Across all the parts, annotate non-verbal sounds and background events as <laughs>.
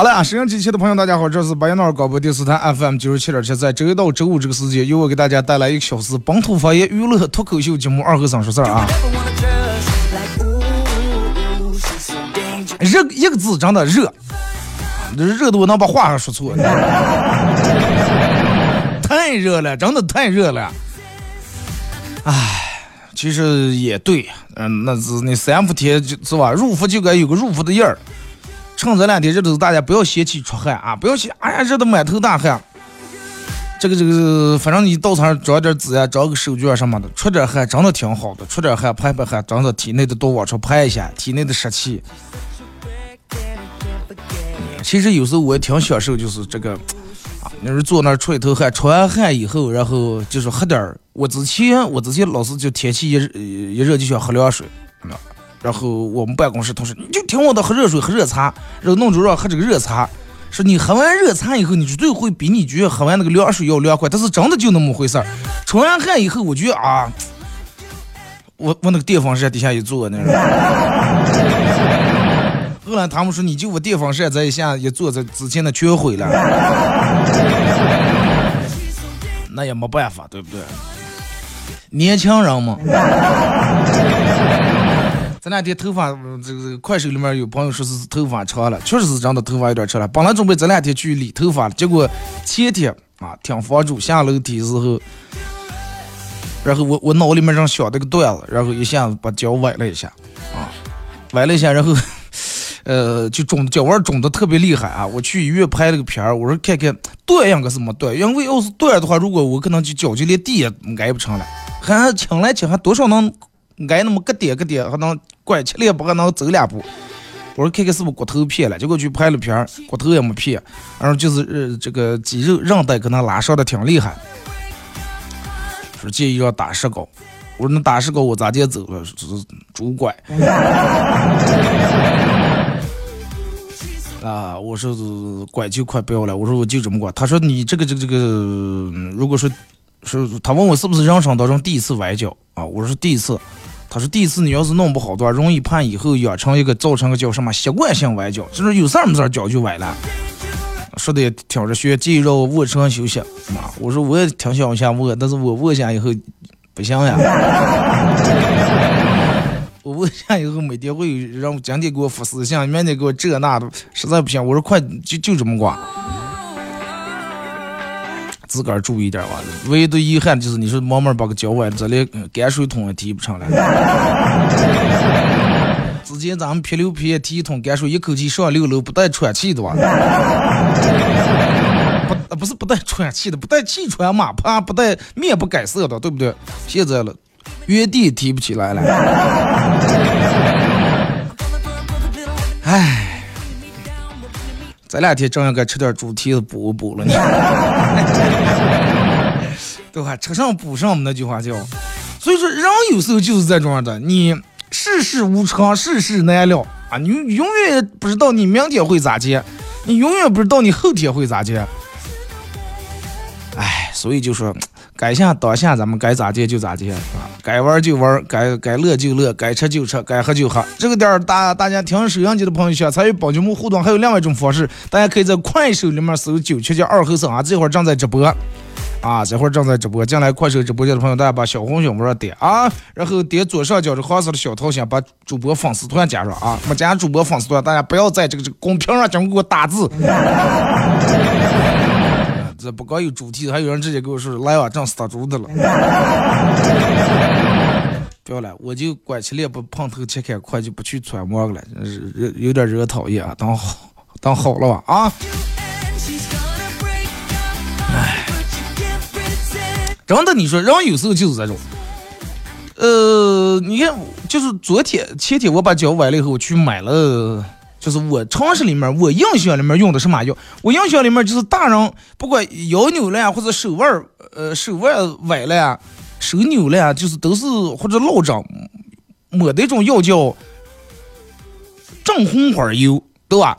好了啊，收音机前的朋友，大家好，这是白彦淖尔广播电视台 FM 九十七点七，在周一到周五这个时间，由我给大家带来一个小时本土方言娱乐脱口秀节目《二和尚说事儿》啊。热一个字真的热，热的我能把话还说错。太热了，真的太热了。唉，其实也对，嗯，那是那三伏天是吧？入伏就该有个入伏的印儿。趁这两天热的时候，大家不要嫌弃出汗啊，不要嫌哎呀热的满头大汗。这个这个，反正你到场上找点纸呀，找个手绢什么的，出点汗真的挺好的，出点汗排排汗，真的体内的都往出排一下，体内的湿气。其实有时候我也挺享受，就是这个啊，你是坐那儿出一头汗，出完汗以后，然后就是喝点儿。我之前我之前老是就天气一一热就想喝凉水，然后我们办公室同事，你就听我的喝热水喝热茶，然后弄着让喝这个热茶，说你喝完热茶以后，你绝对会比你觉得喝完那个凉水要凉快，但是真的就那么回事儿。出完汗以后，我觉得啊，我我那个电风扇底下一坐那。<laughs> 后来他们说，你就我电风扇这一下一坐，这之前的全毁了。那也没办法，对不对？年轻人嘛。这两天头发，这个快手里面有朋友说是头发长了，确实是真的头发有点长了。本来准备这两天去理头发了，结果前天啊，听房主下楼梯时候，然后我我脑里面正想这个段子，然后一下子把脚崴了一下，啊，崴了一下，然后。呃，就肿脚腕肿的特别厉害啊！我去医院拍了个片儿，我说看看断应该是没断，因为要是断的话，如果我可能就脚就连地也挨不成了，还轻来轻还多少能挨那么个点个点，还能拐七两步还能走两步。我说看看是不是骨头片了，结果去拍了片儿，骨头也没片，然后就是呃这个肌肉韧带可能拉伤的挺厉害，说建议要打石膏。我说那打石膏我咋接走了？是拄拐。啊，我说拐就快不要了。我说我就这么拐。他说你这个这个这个，如果说，是他问我是不是人生当中第一次崴脚啊？我说第一次。他说第一次你要是弄不好的话，容易怕以后养成一个造成个叫什么习惯性崴脚，就是有事儿没事儿脚就崴了。说的也挺着学，建议让我卧床休息。妈，我说我也挺想下卧，但是我卧下以后不行呀。<laughs> 我问下以后每天会有人今天给我发私信，明天给我这那的，实在不行，我说快就就这么挂，自个儿注意点吧。唯一的遗憾就是你说慢慢把个脚崴，这连泔水桶也提不上来。<laughs> 之前咱们撇溜撇提一桶泔水，一口气上六楼不带喘气的吧？不，不是不带喘气的，不带气喘嘛，怕不带面不改色的，对不对？现在了。原地提不起来了，唉，咱俩天正应该吃点猪蹄子补补了呢，<laughs> 对吧？吃上补上，我们那句话叫。所以说，人有时候就是这种的，你世事无常，世事难料啊！你永远不知道你明天会咋接，你永远不知道你后天会咋接。哎，所以就说。该下当下，咱们该咋接就咋接啊！该玩就玩，该该乐就乐，该吃就吃，该喝就喝。这个点儿，大大家听收音机的朋友想参与宝节目互动，还有另外一种方式，大家可以在快手里面搜“九七七二后生”啊，这会儿正在直播啊，这会儿正在直播。进来快手直播间的朋友，大家把小红心往上点啊，然后点左上角这黄色的小桃心，把主播粉丝团加上啊。没加主播粉丝团，大家不要在这个这个公屏上讲给我打字。这不光有主题，还有人直接跟我说来啊，正死猪的了。<laughs> 不要了，我就管起来不碰头切开快就不去揣摩了，惹有点惹讨厌啊，当好当好了吧啊！哎，真的，你说人有时候就是这种。呃，你看，就是昨天前天我把脚崴了以后，我去买了，就是我常识里面，我印象里面用的什么药？我印象里面就是大人不管腰扭了呀，或者手腕呃手腕崴了呀，手扭了呀，就是都是或者落枕，抹的一种药叫正红花油，对吧？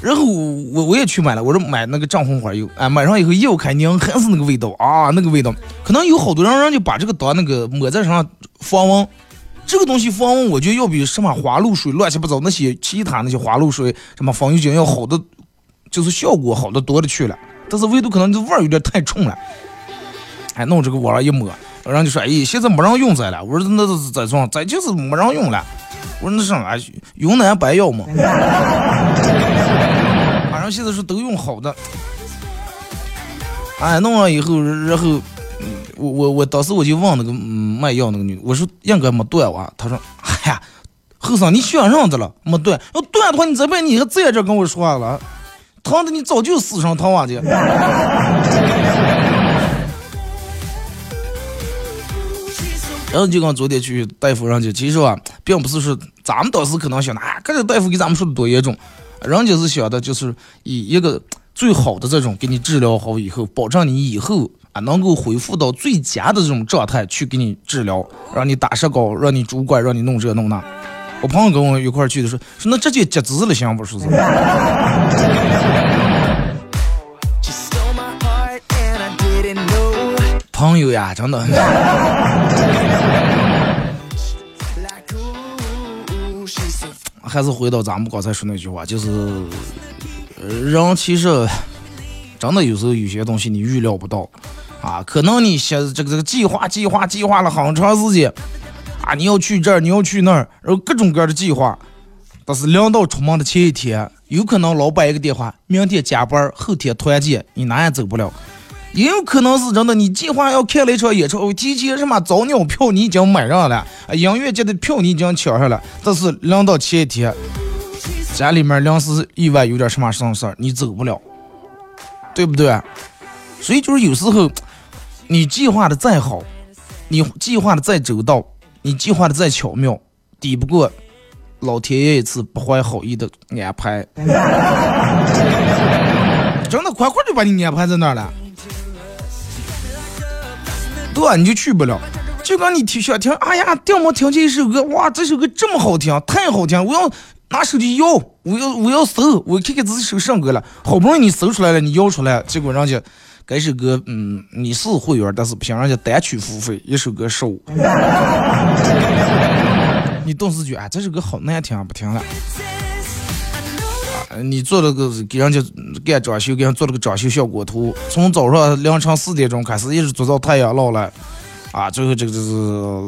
然后我我也去买了，我说买那个藏红花油，哎，买上以后一咬开拧，还是那个味道啊，那个味道。可能有好多人人就把这个当那个抹在身上防蚊，这个东西防蚊，我觉得要比什么花露水、乱七八糟那些其他那些花露水、什么防疫精要好的，就是效果好的多了去了。但是唯独可能这味儿有点太冲了。哎，弄这个往上一抹，人就说，哎，现在没人用这了。我说那是咋装？这就是没人用了。我说那啥，云南白药嘛。<laughs> 反正现在是都用好的，哎，弄完以后，然后，我我我当时我就问那个卖药那个女，我说应该没断吧？她说，哎呀，后生你选上的了，没断。要断的话，你这边你还在这跟我说话了，疼的你早就死上疼啊去。然后就跟昨天去大夫上去，其实啊，并不是说咱们当时可能想的，啊，这个大夫给咱们说的多严重。人家是想的，就是以一个最好的这种给你治疗好以后，保证你以后啊能够恢复到最佳的这种状态去给你治疗，让你打石膏，让你拄拐，让你弄这弄那。我朋友跟我一块去的时候，说那直接截肢了行不？是不是？<laughs> 朋友呀，真的。还是回到咱们刚才说那句话，就是人其实真的有时候有些东西你预料不到。啊，可能你写这个这个计划计划计划了很长时间。啊，你要去这儿，你要去那儿，然后各种各样的计划，但是临到出门的前一天，有可能老板一个电话，明天加班，后天团建，你哪也走不了。也有可能是真的，你计划要看了一场演唱会，提前什么早鸟票你已经买上了，啊音乐节的票你已经抢上了，但是临到前一天，家里面临时意外有点什么事儿，你走不了，对不对？所以就是有时候，你计划的再好，你计划的再周到，你计划的再巧妙，抵不过老天爷一次不怀好意的安排，<laughs> 真的快快就把你安排在那儿了。对，你就去不了。就刚你听想听，哎呀，掉毛听见一首歌，哇，这首歌这么好听，太好听，我要拿手机要，我要我要搜，我看看自己搜上歌了。好不容易你搜出来了，你要出来，结果人家该首歌，嗯，你是会员，但是不行，人家单曲付费，一首歌十五。<laughs> 你顿时觉啊，这首歌好难听，不听了。啊你做了个给人家干装修，给人做了个装修效果图，从早上凌晨四点钟开始，一直做到太阳落来，啊，最后这个就是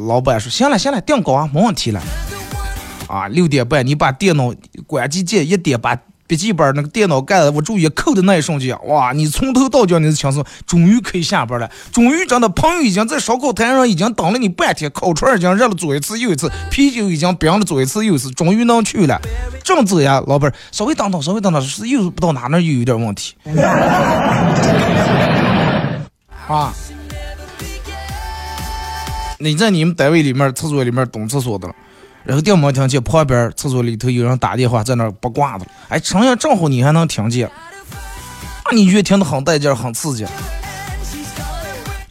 老板说，行了行了，定高啊，没问题了，啊，六点半你把电脑关机键一点把。笔记本那个电脑盖子，我注意扣的那一瞬间，哇！你从头到脚你是轻松，终于可以下班了。终于真的，朋友已经在烧烤摊上已经等了你半天，烤串已经热了做一次又一次，啤酒已经冰了做一次又一次，终于能去了。正走呀，老板，稍微等等，稍微等等，是又不到哪那又有点问题。啊！你在你们单位里面厕所里面蹲厕所的了。然后电没听见，旁边厕所里头有人打电话，在那儿拨挂的。哎，声音正好你还能听见，那你越听得很带劲，很刺激。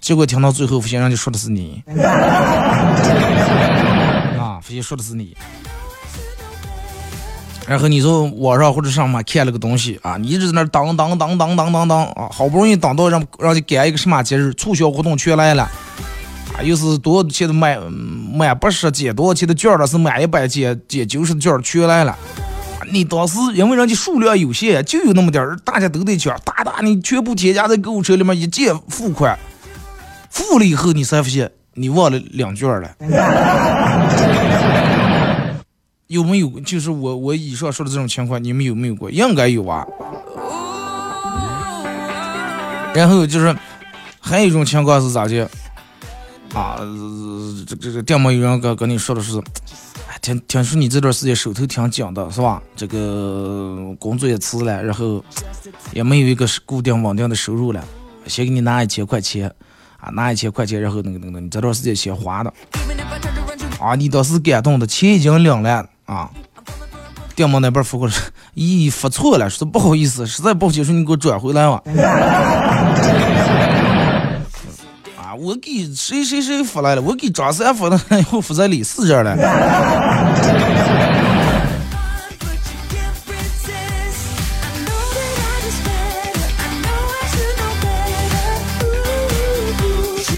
结果听到最后，发现人家说的是你，<laughs> 啊，发现说的是你。然后你从网上或者上面看了个东西啊，你一直在那当当当当当当当啊，好不容易等到让让你赶一个什么节日，促销活动全来了。又是多少钱的满满八十减多少钱的券了？是满一百减减九十的券全来了。你当时因为人家数量有限，就有那么点儿，大家都得抢，大大你全部添加在购物车里面一键付款，付了以后你才发现你忘了两券了。有没有？就是我我以上说的这种情况，你们有没有过？应该有啊。然后就是还有一种情况是咋的？啊，这这这店门有人跟跟你说的是，听听说你这段时间手头挺紧的，是吧？这个工作也辞了，然后也没有一个固定稳定的收入了，先给你拿一千块钱，啊，拿一千块钱，然后那个那个，你这段时间先花的，啊，你当时感动的，钱已经领了，啊，店门那边付过来，咦，发错了，说不好意思，实在不接受，你给我转回来吧。<laughs> 我给谁谁谁付来了？我给张三付的，我付在李四这儿了。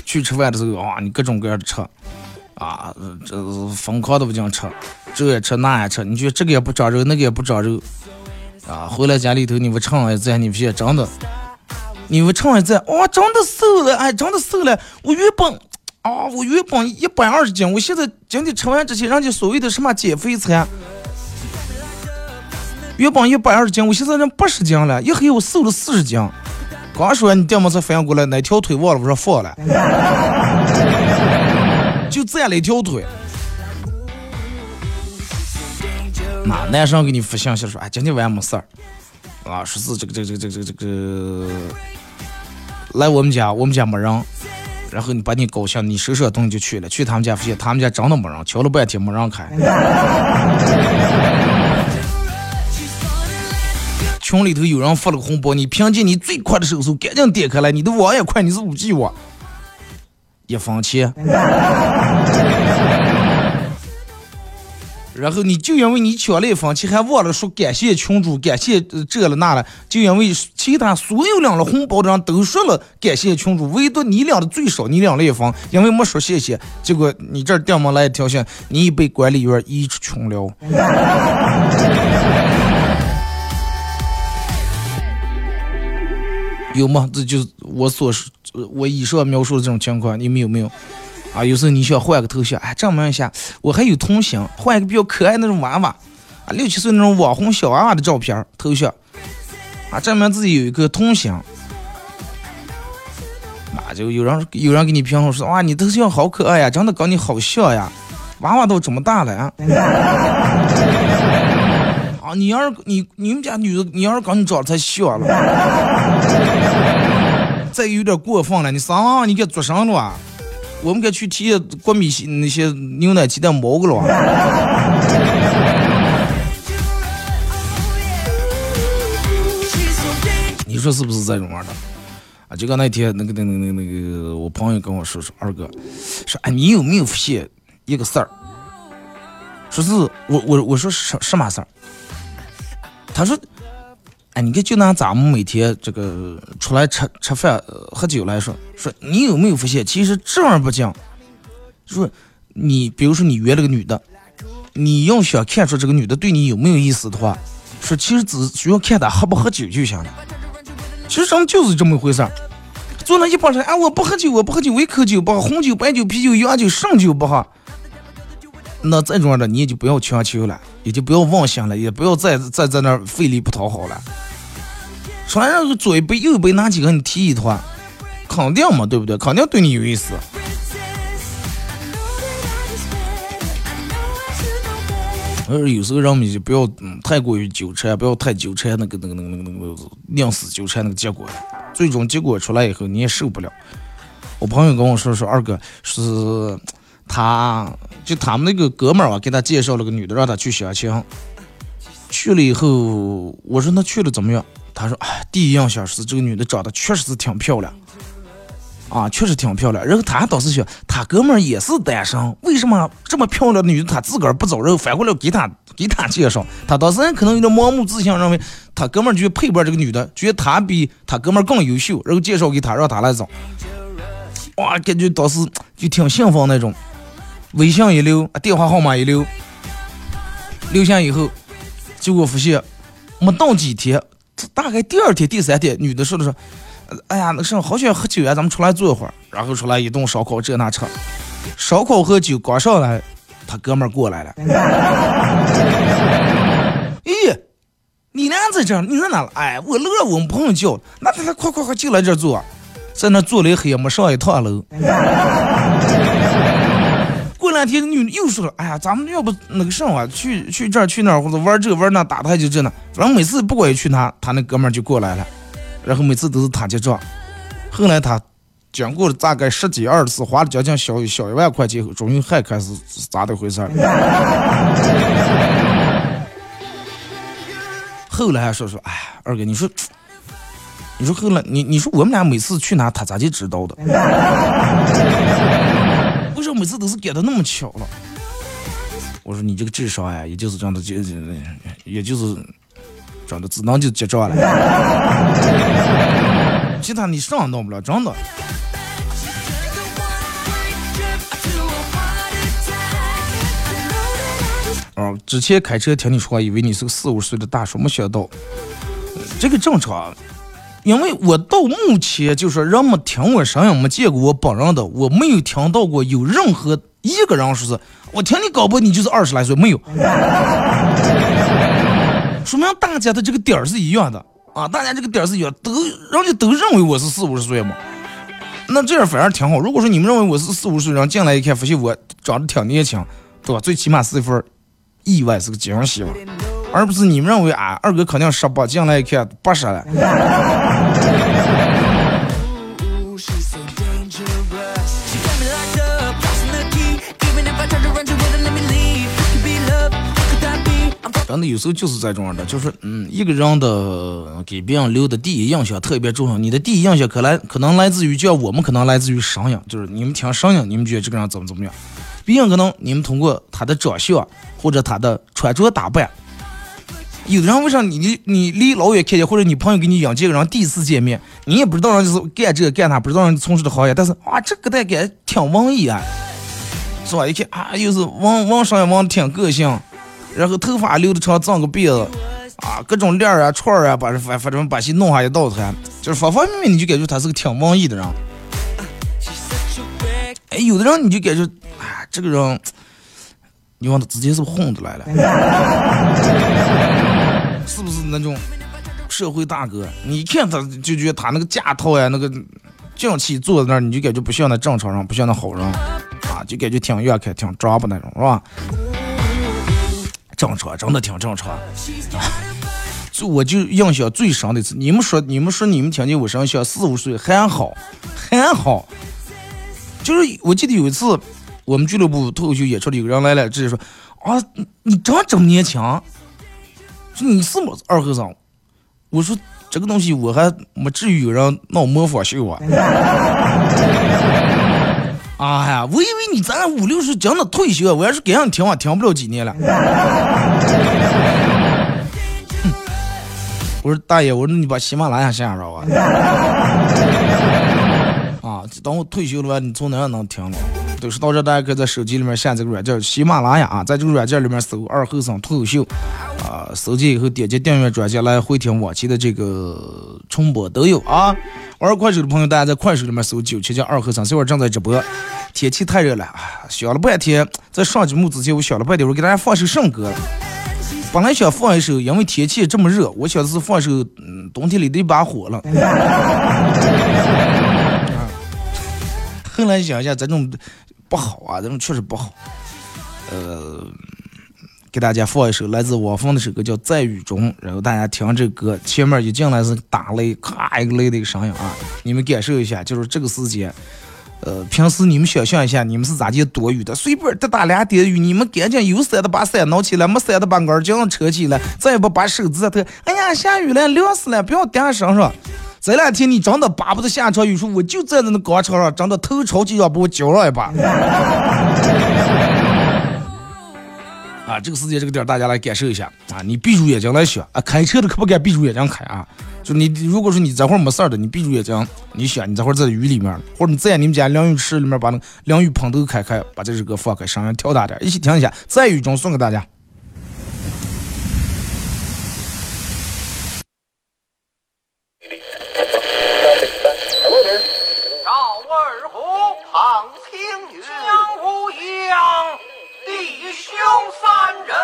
去吃饭的时候啊，你各种各样的吃，啊，这疯狂的不讲吃，这也吃那也吃，你觉得这个也不长肉，那个也不长肉，啊，回来家里头你不称一下，你不也真的。你们称一次，哇，真的瘦了，哎，真的瘦了。我原本，啊，我原本一百二十斤，我现在今天吃完这些人家所谓的什么减肥餐，原本一百二十斤，我现在人八十斤了，一黑我瘦了四十斤。刚说完，你爹妈才反应过来，哪条腿忘了我说放了，<laughs> 就站了一条腿。那男生给你发信息说，哎，今天晚上没事儿。啊，说是这个这个这个这个这个来我们家，我们家没人，然后你把你高兴，你收拾东西就去了，去他们家发现他们家真的没人，敲了半天没人开。<laughs> 群里头有人发了个红包，你凭借你最快的手速赶紧点开来，你的网也快，你是五 G 网，一分钱。然后你就因为你抢了一分钱，还忘了说感谢群主，感谢这了那了，就因为其他所有领了红包的人都说了感谢群主，唯独你领的最少，你领了一分，因为没说谢谢，结果你这电门来一条线，你已被管理员移出群聊。有吗？这就是我所我以上描述的这种情况，你们有没有？啊，有时候你想换个头像，哎，证明一下我还有童心，换一个比较可爱那种娃娃，啊，六七岁那种网红小娃娃的照片头像，啊，证明自己有一个童心。那就有人有人给你评论说，哇，你头像好可爱呀，长得跟你好像呀，娃娃都这么大了啊。<laughs> 啊，你要是你你们家女的，你要是跟你长得太像了，<laughs> 再有点过分了，你啥娃娃你给做上了啊？我们该去提国米那些牛奶鸡蛋毛个了。<laughs> 你说是不是这种玩的？啊，就刚那天那个那个那个那个，我朋友跟我说说，二哥，说哎，你有没有发现一个事儿？说是我我我说什什么事儿？他说。哎，你看，就拿咱们每天这个出来吃吃饭、喝酒来说，说你有没有发现，其实正儿八经，说你比如说你约了个女的，你要想看出这个女的对你有没有意思的话，说其实只需要看她喝不喝酒就行了。其实上就是这么回事儿。坐那一帮人，啊，我不喝酒，我不喝酒，我一口酒不喝，红酒、白酒、啤酒、洋酒、剩酒不喝。那这种的你也就不要强求了，也就不要妄想了，也不要再再在那儿费力不讨好了。说让左一杯右一杯，哪几个你提一坨，肯定嘛，对不对？肯定对你有意思。而有时候人们就不要太过于纠缠，不要太纠缠那个那个那个那个那个宁死纠缠那个结果，最终结果出来以后你也受不了。我朋友跟我说说二哥是。他就他们那个哥们儿啊，给他介绍了个女的，让他去相亲。去了以后，我说那去了怎么样？他说，哎，第一印象是这个女的长得确实是挺漂亮，啊，确实挺漂亮。然后他倒是想，他哥们儿也是单身，为什么这么漂亮的女的他自个儿不找人，反过来给他给他介绍？他当时可能有点盲目自信，认为他哥们儿就配不上这个女的，觉得他比他哥们儿更优秀，然后介绍给他，让他来找。哇，感觉当时就挺兴奋那种。微信一留，电话号码一留，留下以后，结果发现没到几天，大概第二天、第三天，女的说的说：“哎呀，那什好想喝酒呀，咱们出来坐一会儿。”然后出来一顿烧烤，这那吃，烧烤喝酒刚上来，他哥们儿过来了。<laughs> 咦，你俩在这儿，你在哪了？哎，我乐我们朋友叫，那他快快快进来这坐，在那坐了一黑，没上一趟楼。过两天女又说了，哎呀，咱们要不那个什么，去去这儿去那儿，或者玩这玩那，打他就这呢。反正每次不管去哪，他那哥们儿就过来了，然后每次都是他结账。后来他经过了大概十几二十次，花了将近小小一万块钱后，终于还开始咋的回事儿。<laughs> 后来还说说，哎，二哥，你说，你说后来，你你说我们俩每次去哪，他咋就知道的？为什么每次都是赶的那么巧了？我说你这个智商呀，也就是这样的，就也就是长的只能就结账了，<laughs> 其他你啥弄不了，真的。啊！之前开车听你说话，以为你是个四五十岁的大叔，没想到这个正常。因为我到目前就说人们听我声音，没见过我本人的，我没有听到过有任何一个人说是我听你搞不，你就是二十来岁，没有。<laughs> 说明大家的这个点儿是一样的啊，大家这个点儿是一样，都人家都认为我是四五十岁嘛。那这样反而挺好。如果说你们认为我是四五十岁，人进来一看发现我长得挺年轻，对吧？最起码是一份。意外是个惊喜嘛，而不是你们认为啊，二哥肯定十八，进来一看八十了。真的有时候就是这种的，就是嗯，一个人的给别人留的第一印象特别重要。你的第一印象可来可能来自于，就像我们可能来自于声音，就是你们听声音，你们觉得这个人怎么怎么样。毕竟可能你们通过他的长相或者他的穿着打扮，有的人为啥你你你离老远看见，或者你朋友给你讲这个人第一次见面，你也不知道人就是干这个干那，不知道人从事的行业，但是啊这个大概挺文艺啊，是吧？一看啊又是文文商也文挺个性，然后头发留的长，长个辫子，啊各种链儿啊串儿啊，把反反正把戏弄下一道台，就是方方面面你就感觉他是个挺文艺的人。哎，有的人你就感觉。哎这个人，你问他直接是混子来了？<laughs> 是不是那种社会大哥？你一看他就觉得他那个架套呀，那个匠气坐在那儿，你就感觉不像那正常人，不像那好人啊，就感觉挺远看、挺装不那种，是吧？正常，真的挺正常。<laughs> 就我就印象最深的一次，你们说，你们说，你们听见我声音像四五岁还好，还好。就是我记得有一次。我们俱乐部脱口秀演出的有个人来了，直接说：“啊，你真这么年轻？说你是么二和尚？”我说：“这个东西我还没至于有人闹模仿秀啊。<laughs> ”啊呀，我以为你咱俩五六十真的退休，我要是给让你听话，听不了几年了。<laughs> 我说大爷，我说你把喜马拉雅下着吧。啊，等我退休了吧，你从哪能停了？都是到这，大家可以在手机里面下这个软件喜马拉雅啊，在这个软件里面搜“二后生脱口秀”，啊，搜进以后点击订阅专辑来回听往期的这个重播都有啊。玩快手的朋友，大家在快手里面搜“九七七二后生”，这会儿正在直播。天气太热了啊，想了半天，在上节目之前，我想了半天，我给大家放首什么歌？本来想放一首，因为天气这么热，我想的是放首嗯冬天里的一把火了。<laughs> 后来想一下，这种。不好啊，这种确实不好。呃，给大家放一首来自汪峰的首歌，叫《在雨中》，然后大家听这歌，前面一进来是打雷，咔一个雷的一个声音啊，你们感受一下，就是这个时间。呃，平时你们想象一下，你们是咋地躲雨的？随便的打两点雨，你们赶紧有伞的把伞拿起来，没伞的把杆儿这样扯起来，再也不把手指头，哎呀，下雨了，凉死了，不要点身上。这两天你真的巴不得下场雨，说我就站在那广场上，真的头朝地上把我浇了一把。啊，这个时间这个点大家来感受一下啊！你闭住眼睛来想啊，开车的可不敢闭住眼睛开啊！就你如果说你这会儿没事儿的，你闭住眼睛，你想你这会儿在雨里面，或者你在你们家淋浴室里面把那淋浴喷头开开，把这首歌放开，声音调大点，一起听一下，在雨中送给大家。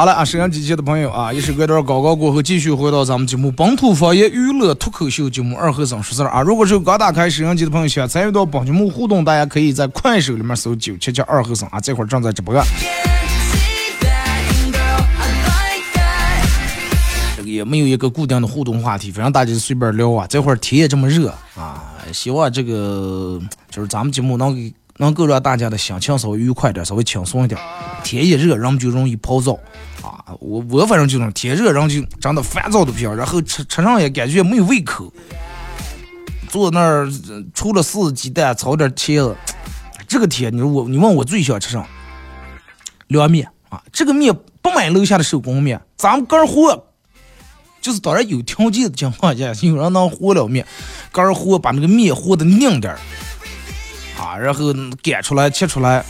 好了啊，沈阳机器的朋友啊，一首歌段广告过后，继续回到咱们节目本土方言娱乐脱口秀节目二和尚说事儿啊。如果是刚打开沈阳机的朋友，想参与到本节目互动，大家可以在快手里面搜九七七二和尚啊，这会儿正在直播。这个也没有一个固定的互动话题，反正大家随便聊啊。这会儿天也这么热啊，希望这个就是咱们节目能给能够让大家的心情稍微愉快点，稍微轻松一点。天一热，人们就容易暴躁。啊，我我反正就是天热，人就长得烦躁的不行，然后吃吃上也感觉没有胃口。坐那儿除了四鸡蛋炒点茄子，这个天，你说我你问我最想吃啥？凉面啊，这个面不买楼下的手工面，咱们干和，就是当然有条件的情况下，有人能和了面，干和把那个面和的硬点儿啊，然后擀出来切出来，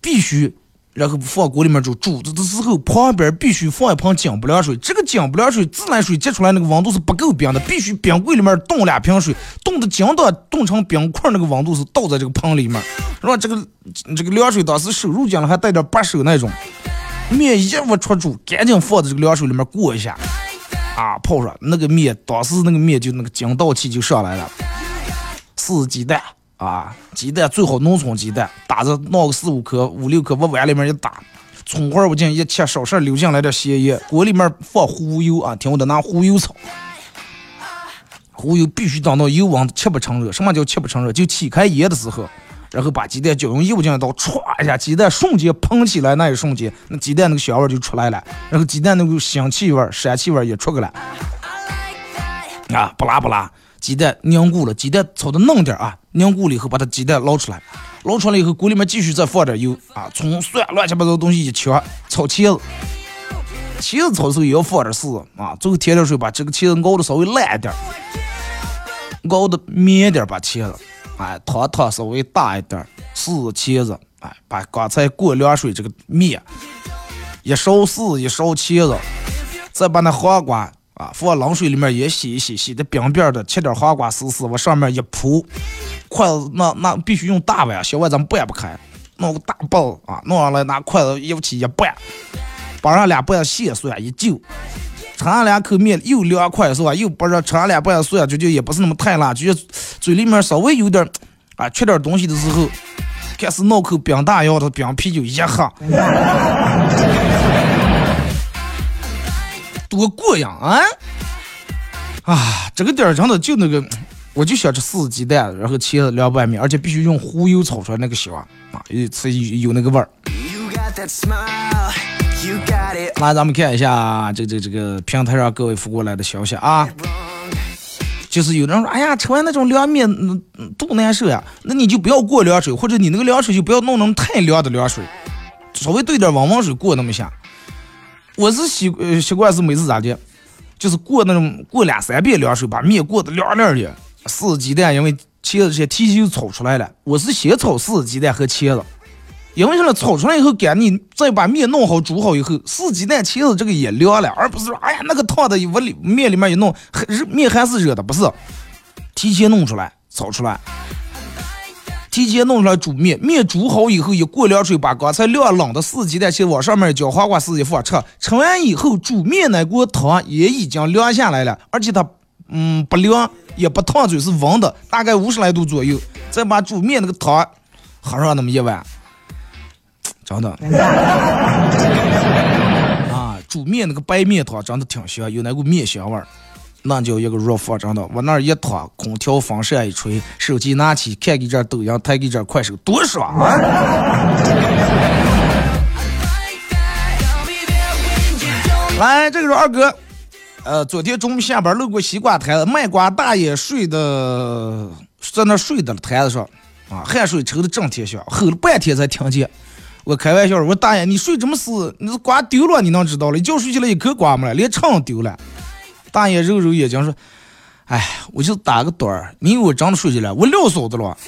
必须。然后放锅里面煮，煮着的时候旁边必须放一盆井不凉水。这个井不凉水，自来水接出来那个温度是不够冰的，必须冰柜里面冻两瓶水，冻的井都冻成冰块，那个温度是倒在这个盆里面。然后这个这个凉水当时收入进来还带点把手那种，面一握出煮，赶紧放在这个凉水里面过一下，啊，泡上那个面，当时那个面就那个筋道气就上来了，四鸡蛋。啊，鸡蛋最好农村鸡蛋，打着闹个四五颗、五六颗往碗里面一打，葱花我进一切，少事留进来点咸盐，锅里面放忽油啊，听我的，拿忽油炒，忽油必须等到油温七八成热。什么叫七八成热？就起开盐的时候，然后把鸡蛋搅用油进刀，歘一下，鸡蛋瞬间蓬起来，那一瞬间，那鸡蛋那个香味就出来了，然后鸡蛋那个香气味、膻气味也出来了，啊，不辣不辣。鸡蛋凝固了，鸡蛋炒的嫩点啊，凝固了以后把它鸡蛋捞出来，捞出来以后锅里面继续再放点油啊，葱蒜乱七八糟东西一切，炒茄子，茄子炒的时候也要放点丝啊，最后添点水把这个茄子熬的稍微烂一点，熬的绵点把茄子，哎，汤汤稍微大一点，丝茄子，哎，把刚才过凉水这个面，一勺丝一勺茄子，再把那黄瓜。啊，放冷水里面也洗一洗，洗的冰冰的，切点黄瓜丝丝，往上面一铺，筷子那那必须用大碗，小碗咱们掰不开，弄个大棒啊，弄上来拿筷子一起一掰，把上两瓣蟹蒜一揪，尝上两口面又凉快是吧？又不是吃上两瓣蒜就就也不是那么太辣，就嘴里面稍微有点啊缺点东西的时候，开始闹口冰大腰的冰啤酒一喝。<laughs> 多过瘾啊！啊，这个点儿真的就那个，我就想吃四鸡蛋，然后切凉拌面，而且必须用忽悠炒出来那个香啊，有吃有有那个味儿。来，咱们看一下这这这个平台上各位发过来的消息啊，就是有人说，哎呀，吃完那种凉面，嗯嗯，多难受呀，那你就不要过凉水，或者你那个凉水就不要弄那么太凉的凉水，稍微兑点温温水过那么下。我是习呃习惯是每次咋的，就是过那种过两三遍凉水，把面过得凉凉的。四鸡蛋因为茄子先提前炒出来了，我是先炒四鸡蛋和茄子，因为什么？炒出来以后干，你再把面弄好煮好以后，四鸡蛋茄子这个也凉了，而不是说哎呀那个烫的我里面里面一弄，热面还是热的，不是？提前弄出来，炒出来，提前弄出来煮面，面煮好以后一过凉水，把刚才晾冷的四鸡蛋先往上面浇，黄瓜丝一放吃。吃完以后，煮面那锅汤也已经凉下来了，而且它嗯不凉也不烫嘴，是温的，大概五十来度左右。再把煮面那个汤喝上那么一碗。真的啊，煮面那个白面汤真的挺香，有那股面香味儿，那叫一个入饭，真的。往那儿一躺，空调风扇一吹，手机拿起看给这抖音，抬给这快手，多爽啊！<laughs> 来，这个是二哥，呃，昨天中午下班路过西瓜摊，卖瓜大爷睡的在那睡的摊子上，啊，汗水抽的震天响，吼了半天才听见。我开玩笑我说大爷，你睡这么死，你这瓜丢了，你能知道了？一觉睡起来一颗瓜没了，连秤丢了。大爷揉揉眼睛说：“哎，我就打个盹儿，你以为我真的睡起来？我撂嫂子了。”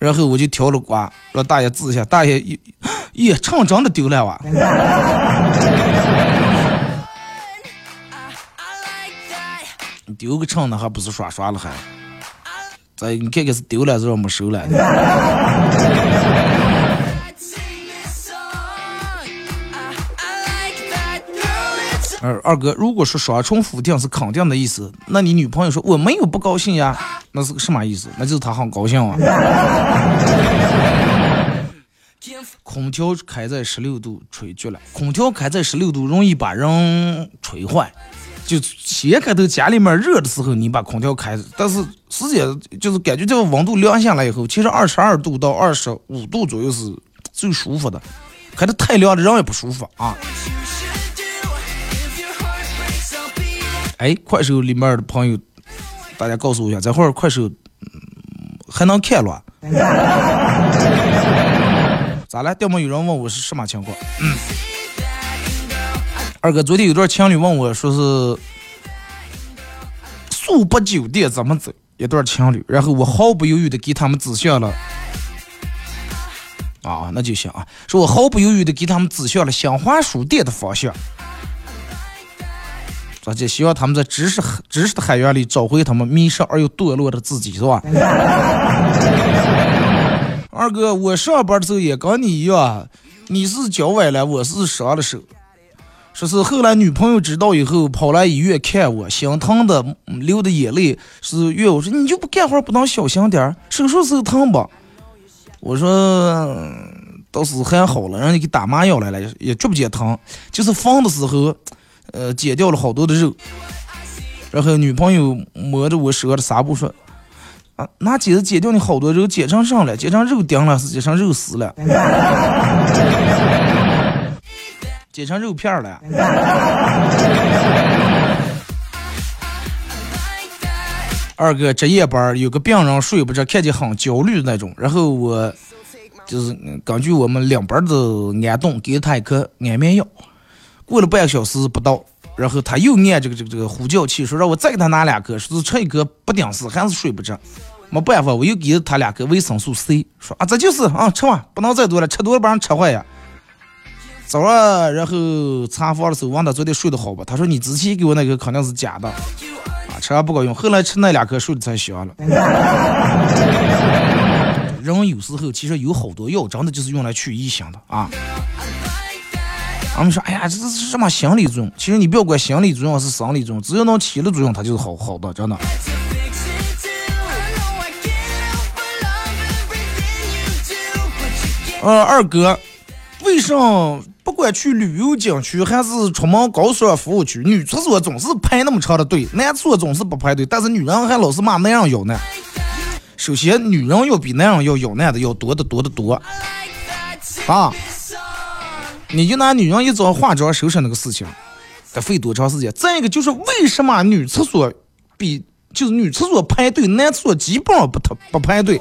然后我就挑了瓜，让大爷治一下。大爷一，咦，秤真的丢了哇！丢个秤那还不是耍耍了还？这你看看是丢了还，是没收了？二二哥，如果说双重否定是肯定的意思，那你女朋友说我没有不高兴呀，那是个什么意思？那就是她很高兴啊。空调开在十六度吹绝了，空调开在十六度容易把人吹坏。就先开头家里面热的时候，你把空调开，但是时间就是感觉这个温度凉下来以后，其实二十二度到二十五度左右是最舒服的，开的太凉了人也不舒服啊。哎，快手里面的朋友，大家告诉我一下，这会儿快手嗯还能看了？<laughs> 咋了？要么有人问我是什么情况？二哥，昨天有对情侣问我说是速八酒店怎么走？一对情侣，然后我毫不犹豫的给他们指向了啊，那就行啊，说我毫不犹豫的给他们指向了新华书店的方向。说就希望他们在知识知识的海洋里找回他们迷失而又堕落的自己，是吧？<laughs> 二哥，我上班的时候也跟你一样，你是脚崴了，我是伤了手。说是后来女朋友知道以后，跑来医院看我，心疼的流的眼泪是怨我说你就不干活不能小心点儿，手术时候疼不？我说倒是还好了，让你给打麻药来了，也觉不见疼，就是缝的时候。呃，减掉了好多的肉，然后女朋友摸着我手的纱布说：“啊，拿剪子剪掉你好多肉，剪成上了，剪成肉丁了，是剪成肉丝了，剪成肉片了。”二哥值夜班，有个病人睡不着，看见很焦虑那种，然后我就是根据我们两边的安动，给他一颗安眠药。过了半个小时不到，然后他又按这个这个这个呼叫器，说让我再给他拿两颗，说是吃一颗不顶事，还是睡不着。没办法，我又给了他两颗维生素 C，说啊这就是啊吃完不能再多了，吃多了把人吃坏呀。早上然后查房的时候问他昨天睡得好不？他说你之前给我那个肯定是假的，啊吃完不管用。后来吃那两颗睡得才香了。<laughs> 人有时候其实有好多药真的就是用来去异性的啊。他们说：“哎呀，这是什么心理作用？其实你不要管心理作用是生理作用，只要能起了作用，它就是好好的，真的。”呃，二哥，为什么不管去旅游景区还是出门高速服务区，女厕所总是排那么长的队，男厕所总是不排队，但是女人还老是骂男人要呢？首先，女人要比男人要要难的要多得多得多啊！你就拿女人一早化妆收拾那个事情，得费多长时间？再一个就是为什么女厕所比就是女厕所排队，男厕所基本上不不不排队？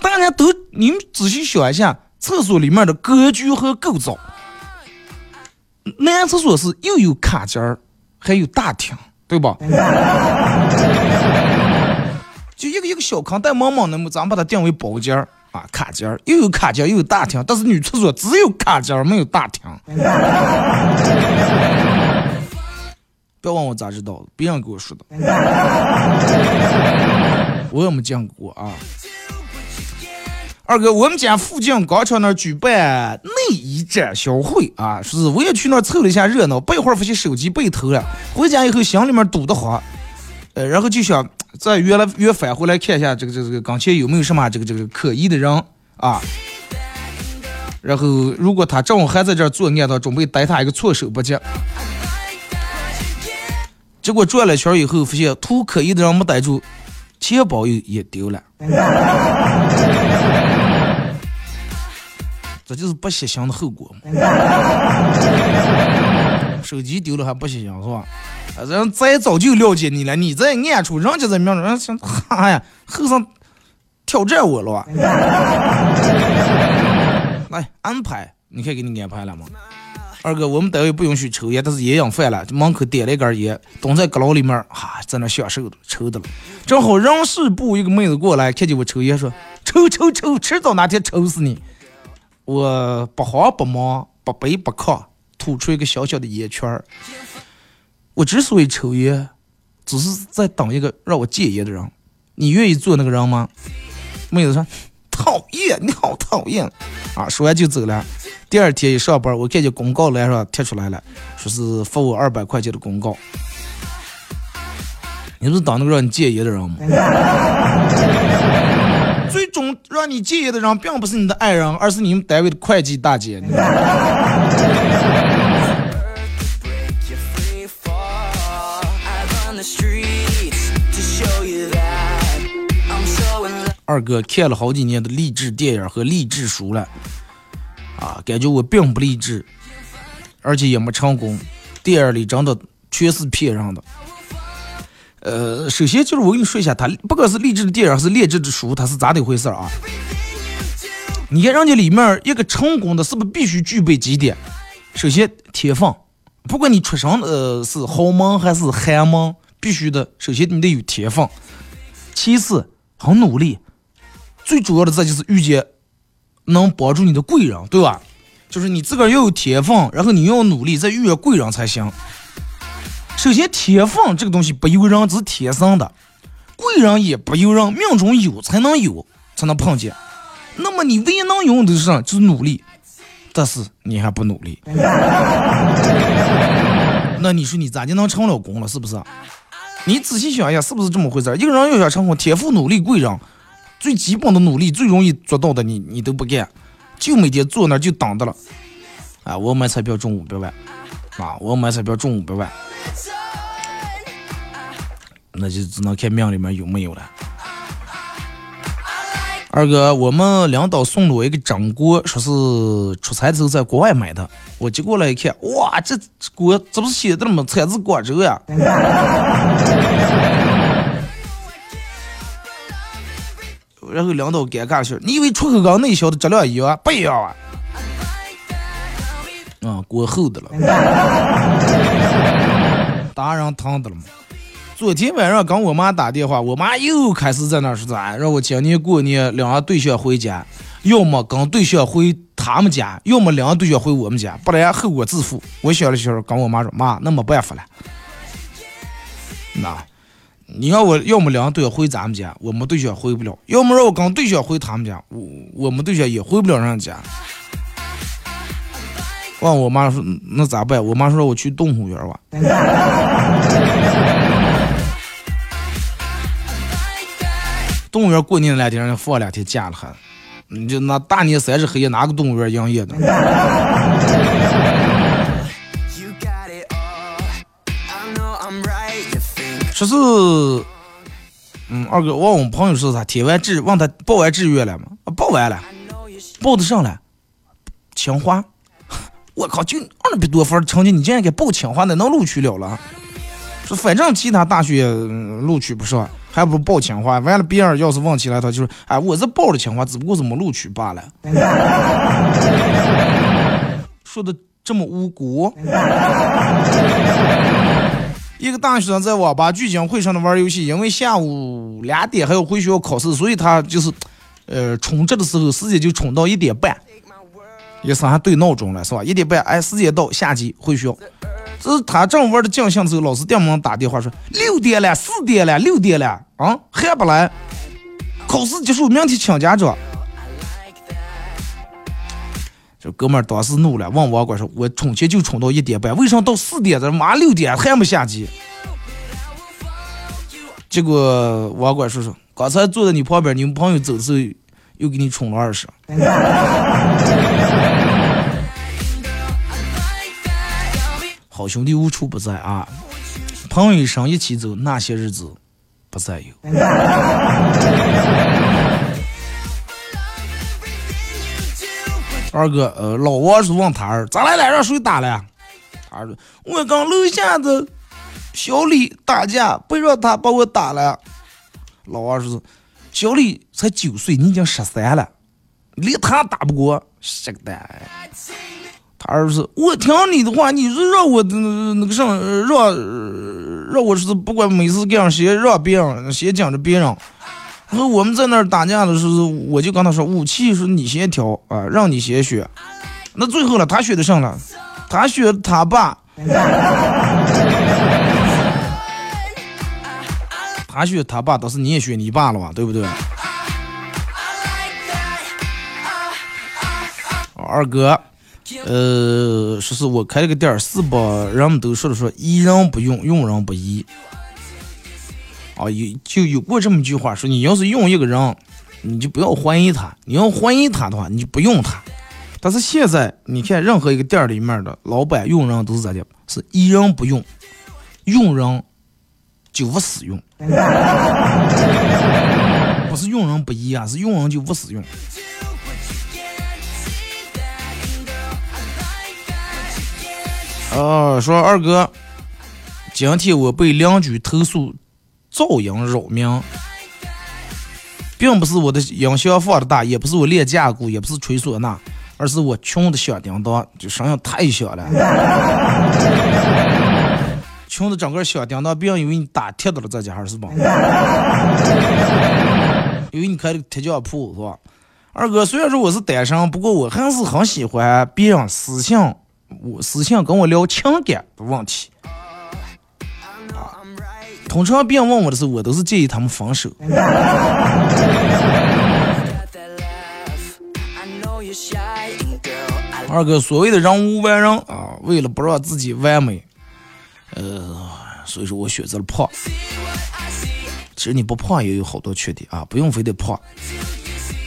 大家都你们仔细想一下，厕所里面的格局和构造，男厕所是又有卡间儿，还有大厅，对吧？就一个一个小坑带毛毛那么，咱把它定为包间儿。啊，卡间儿又有卡间儿又有大厅，但是女厕所只有卡间儿没有大厅。不要问我咋知道的，别人给我说的，我也没见过啊。二哥，我们家附近广场那儿举办内衣展销会啊，说是我也去那儿凑了一下热闹，不一会儿发现手机被偷了，回家以后心里面堵得慌，呃，然后就想再约了约返回来看一下这个这个这个刚前有没有什么这个这个可疑的人啊。然后如果他正好还在这儿作案的话，准备逮他一个措手不及。结果转了圈以后，发现图可疑的人没逮住，钱包也也丢了。这就是不细心的后果。<laughs> 手机丢了还不细心是吧？啊，人再早就了解你了，你在暗处人家在明处，人想，哈呀，后生挑战我了吧？<laughs> 来安排，你看给你安排了吗？二哥，我们单位不允许抽烟，但是烟瘾犯了，门口点了一根烟，蹲在阁楼里面，哈，在那享受的抽的了。正好人事部一个妹子过来，看见我抽烟，说：“抽抽抽，迟早哪天抽死你！”我不慌不忙，不卑不亢，吐出一个小小的烟圈儿。我之所以抽烟，只是在等一个让我戒烟的人。你愿意做那个人吗？妹子说：“ <laughs> 讨厌，你好讨厌！”啊，说完就走了。第二天一上班，我看见公告栏上贴出来了，说是罚我二百块钱的公告。你不是当那个让你戒烟的人吗？<laughs> 最终让你戒烟的人，并不是你的爱人，而是你们单位的会计大姐。二哥看了好几年的励志电影和励志书了，啊，感觉我并不励志，而且也没成功。电影里真的全是骗人的。呃，首先就是我跟你说一下，他不管是励志的电影还是励志的书，它是咋的回事啊？你看人家里面一个成功的，是不是必须具备几点？首先天分，不管你出生呃是豪门还是寒门，必须的。首先你得有天分，其次很努力。最主要的，这就是遇见能帮助你的贵人，对吧？就是你自个儿要有天分，然后你要努力，再遇见贵人才行。首先，天分这个东西不由人，只是天生的；贵人也不由人，命中有才能有，才能碰见。那么你唯一能用的是啥？就是努力。但是你还不努力，<laughs> 那你说你咋就能成老公了？是不是？你仔细想一下，是不是这么回事？一个人要想成功，天赋、努力、贵人。最基本的努力，最容易做到的，你你都不干，就每天坐那就等着了。啊，我买彩票中五百万，啊，我买彩票中五百万，那就只能看命里面有没有了。二哥，我们领导送了我一个蒸锅，说是出差时候在国外买的。我接过来一看，哇，这锅这不是写的吗？产自广州呀。然后领导尴尬说，你以为出口跟内销的质量一样？不一样啊！啊，锅厚的了，<laughs> 达人疼的了吗？昨天晚上跟我妈打电话，我妈又开始在那说啥，让我今年过年领对象回家，要么跟对象回他们家，要么领对象回我们家，不然后果自负。我想了想，跟我妈说，妈，那没办法了，那。你要我要么两个对象回咱们家，我们对象回不了；要么让我跟对象回他们家，我我们对象也回不了人家。问我妈说那咋办？我妈说我去动物园玩。动物园过年那两天放两天假了还，你就那大年三十黑夜哪个动物园营业的？说是，嗯，二哥，我我朋友说啥填完志，问他报完志愿了吗？报完了，报的上了，清华。我靠，就二百多分成绩，你竟然给报清华，那能录取了了？说反正其他大学录取不上，还不如报清华。完了，别人要是问起来，他就是，哎，我是报了清华，只不过是没录取罢了。<laughs> 说的这么无辜。<laughs> 一个大学生在网吧聚精会神的玩游戏，因为下午两点还要回学校考试，所以他就是呃，充值的时候时间就充到一点半，也是还对闹钟了，是吧？一点半，哎，时间到，下机回学校。这是他正玩的尽兴的时候，老师电门打电话说六点了，四点了，六点了，啊，还不来？考试结束，明天请家长。这哥们儿当时怒了，问网管说：“我充钱就充到一点半，为啥到四点这马上六点还没下机？”结果网管说：“说刚才坐在你旁边，你们朋友走的时候又给你充了二十。”好兄弟无处不在啊，朋友一生一起走，那些日子不再有。二哥，呃，老王是问他儿咋来了，让谁打了？他说我跟楼下的小李打架，不让他把我打了。老王说小李才九岁，你已经十三了，连他打不过，个蛋！他儿子，我听你的话，你是让我那个啥，让让我是不管每次这样先让别人先讲着别人。然后我们在那儿打架的时候，我就跟他说，武器是你先挑啊，让你先选。那最后了，他选的上了，他选他爸，他选他爸，倒是你也选你爸了吧，对不对？二哥，呃，说是我开了个店儿，是吧？人们都说的说，疑人不用，用人不疑。啊，有就有过这么一句话，说你要是用一个人，你就不要怀疑他；你要怀疑他的话，你就不用他。但是现在你看，任何一个店里面的老板用人都是咋的？是疑人不用，用人就不使用，<laughs> 不是用人不疑啊，是用人就不使用。哦，说二哥，今天我被邻居投诉。噪音扰民，并不是我的音响放的大，也不是我练架鼓，也不是吹唢呐，而是我穷的响叮当，就声音太响了。穷的整个响叮当，别人以为你打铁的了，在家是吧？因为你开的铁匠铺是吧？二哥，虽然说我是单身，不过我还是很喜欢别人私信我私信跟我聊情感的问题。通常别人问我的时候，我都是建议他们分手。二哥，所谓的人无完人啊，为了不让自己完美，呃，所以说我选择了胖。其实你不胖也有好多缺点啊，不用非得胖。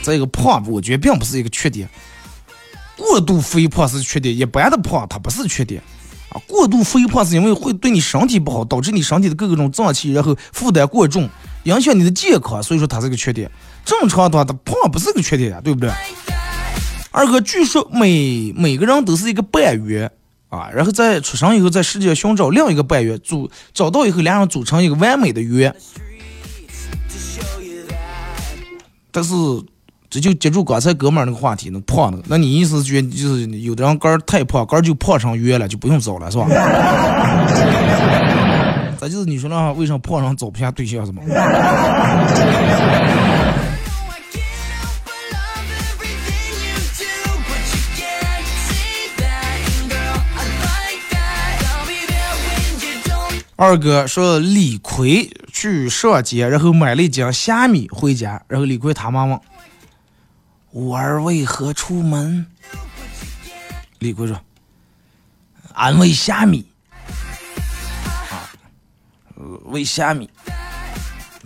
这个胖，我觉得并不是一个缺点。过度肥胖是缺点，一般的胖它不是缺点啊。过度肥胖是因为会对你身体不好，导致你身体的各个种脏器然后负担过重，影响你的健康，所以说它是个缺点。正常的话，它胖不是个缺点呀，对不对？二哥，据说每每个人都是一个半圆啊，然后在出生以后在世界寻找另一个半圆，组找到以后两人组成一个完美的圆，但是。这就接住刚才哥们儿那个话题，那胖的，那你意思觉就是有的人肝儿太胖，肝儿就胖成圆了，就不用找了，是吧？<laughs> 咱就是你说那为啥胖人找不下对象是吗？二哥说李逵去上街，然后买了一斤虾米回家，然后李逵他妈妈。吾儿为何出门？李逵说：“俺喂虾米。”啊，为虾米。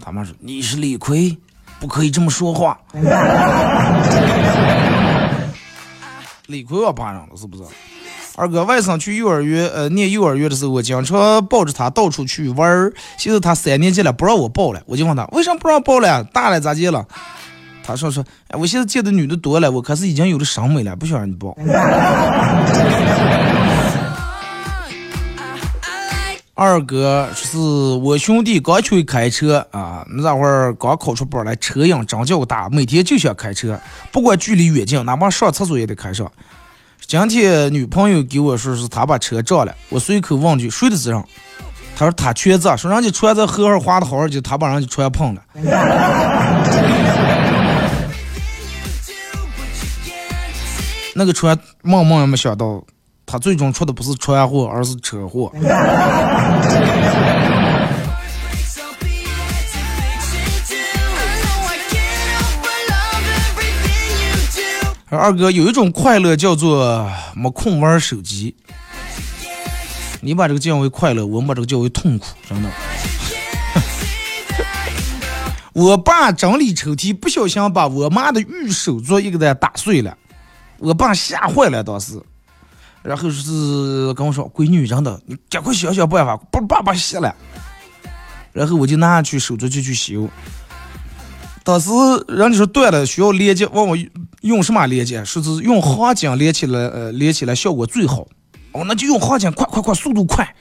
他妈说：“你是李逵，不可以这么说话。<laughs> ”李逵要巴上了，是不是？二哥，外甥去幼儿园，呃，念幼儿园的时候，我经常抱着他到处去玩儿。现在他三年级了，不让我抱了，我就问他：“为什么不让抱了？大了咋地了？”他说说，哎，我现在见的女的多了，我可是已经有了审美了，不想让你抱。<laughs> 二哥是我兄弟刚学会开车啊，那会儿刚考出本来，车瘾真叫大，每天就想开车，不管距离远近，哪怕上厕所也得开上。今天女朋友给我说是她把车撞了，我随口问句谁的责任？他说他全责，说人家穿在河上划的好好的，他把人家船碰了。<laughs> 那个船梦梦也没想到，他最终出的不是船祸，而是车祸。二哥有一种快乐叫做没空玩手机，你把这个叫为快乐，我们把这个叫为痛苦，真的。我爸整理抽屉，不小心把我妈的玉手镯一个给打碎了，我爸吓坏了当时，然后是跟我说：“闺女，真的，你赶快想想办法，把爸爸洗了。”然后我就拿下去手镯就去修。当时人家说断了，需要连接，问我用什么连接，说是用黄金连起来，呃，连起来效果最好。哦，那就用黄金，快快快，速度快，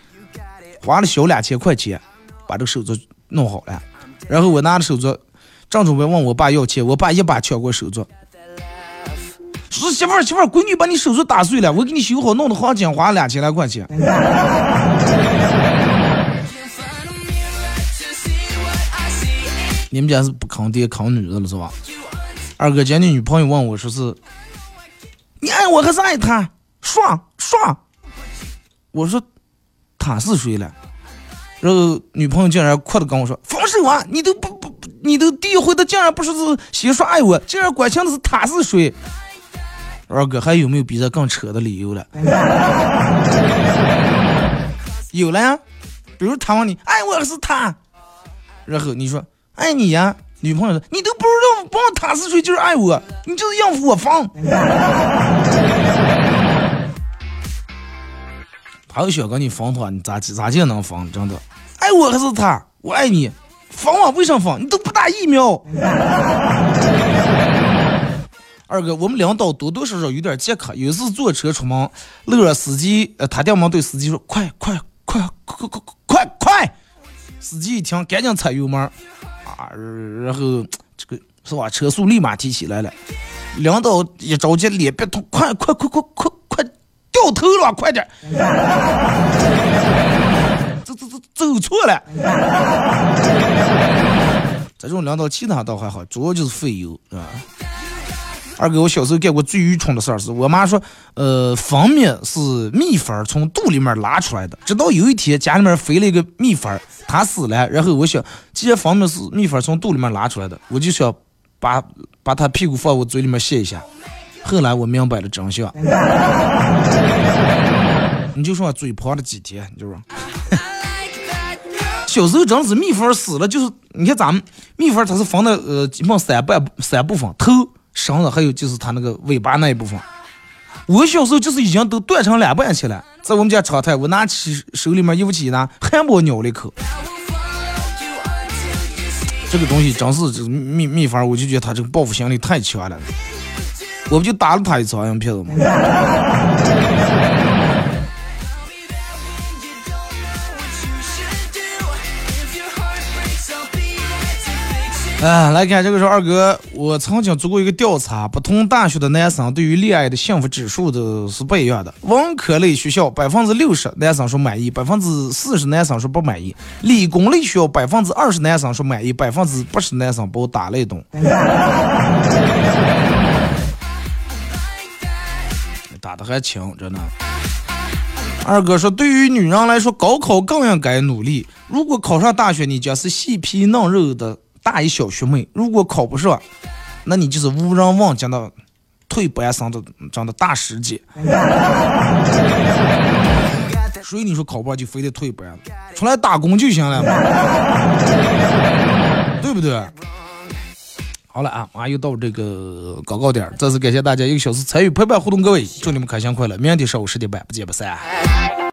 花了小两千块钱把这手镯弄好了。然后我拿着手镯，正准备问我爸要钱，我爸一把抢过手镯，说媳妇儿媳妇儿，闺女把你手镯打碎了，我给你修好，弄的黄金花两千来块钱。你们家是不坑爹坑女的了是吧？二哥今天女朋友问我说是，你爱我还是爱他？爽爽。我说他是谁了？然后女朋友竟然哭着跟我说分手啊！你都不不你都第一回他竟然不是是先说爱我，竟然关心的是他是谁？二哥还有没有比这更扯的理由了？有了呀，比如他问你爱我还是他，然后你说。爱你呀，女朋友说你都不知道，不问他是谁就是爱我，你就是应付我方。<laughs> 他要想跟你分的话，你咋咋就能分？真的，爱我还是他？我爱你，分我？为什么分？你都不打疫苗。<laughs> 二哥，我们领导多多少少有点借口，有一次坐车出门，路上司机呃，他掉门对司机说：“快快快快快快快！”司机一听，赶紧踩油门。啊，然后这个是吧？车速立马提起来了，领导一着急，脸别痛，快快快快快快掉头了，快点！走走走，走错了。这种领导其他倒还好，主要就是费油，是吧？二哥，我小时候干过最愚蠢的事儿是，我妈说，呃，蜂蜜是蜜蜂从肚里面拉出来的。直到有一天家里面飞了一个蜜蜂，它死了，然后我想，既然蜂蜜是蜜蜂从肚里面拉出来的，我就想把把它屁股放我嘴里面吸一下。后来我明白了真相，你就说嘴胖了几天，你就说，<laughs> 小时候真是蜜蜂死了，就是你看咱们蜜蜂它是分的呃基本三半三部分头。绳子还有就是它那个尾巴那一部分，我小时候就是已经都断成两半去了。在我们家窗台，我拿起手里面一武器拿，还没咬了一口。这个东西真是这秘秘方，我就觉得它这个报复心理太强了。我不就打了他一次，羊皮子吗？啊，来看这个说二哥，我曾经做过一个调查，不同大学的男生对于恋爱的幸福指数都是不一样的。文科类学校百分之六十男生说满意，百分之四十男生说不满意；理工类学校百分之二十男生说满意，百分之八十男生把我打了一顿。<laughs> 打的还轻，真的。二哥说，对于女人来说，高考更应该努力。如果考上大学，你将是细皮嫩肉的。大一小学妹，如果考不上，那你就是无人问津的退班生的这样的大师姐。<laughs> 所以你说考不上就非得退班，出来打工就行了嘛，<laughs> 对不对？好了啊，马上又到这个广告点，再次感谢大家一个小时参与陪伴互动，各位祝你们开心快乐，明天上午十点半不见不散。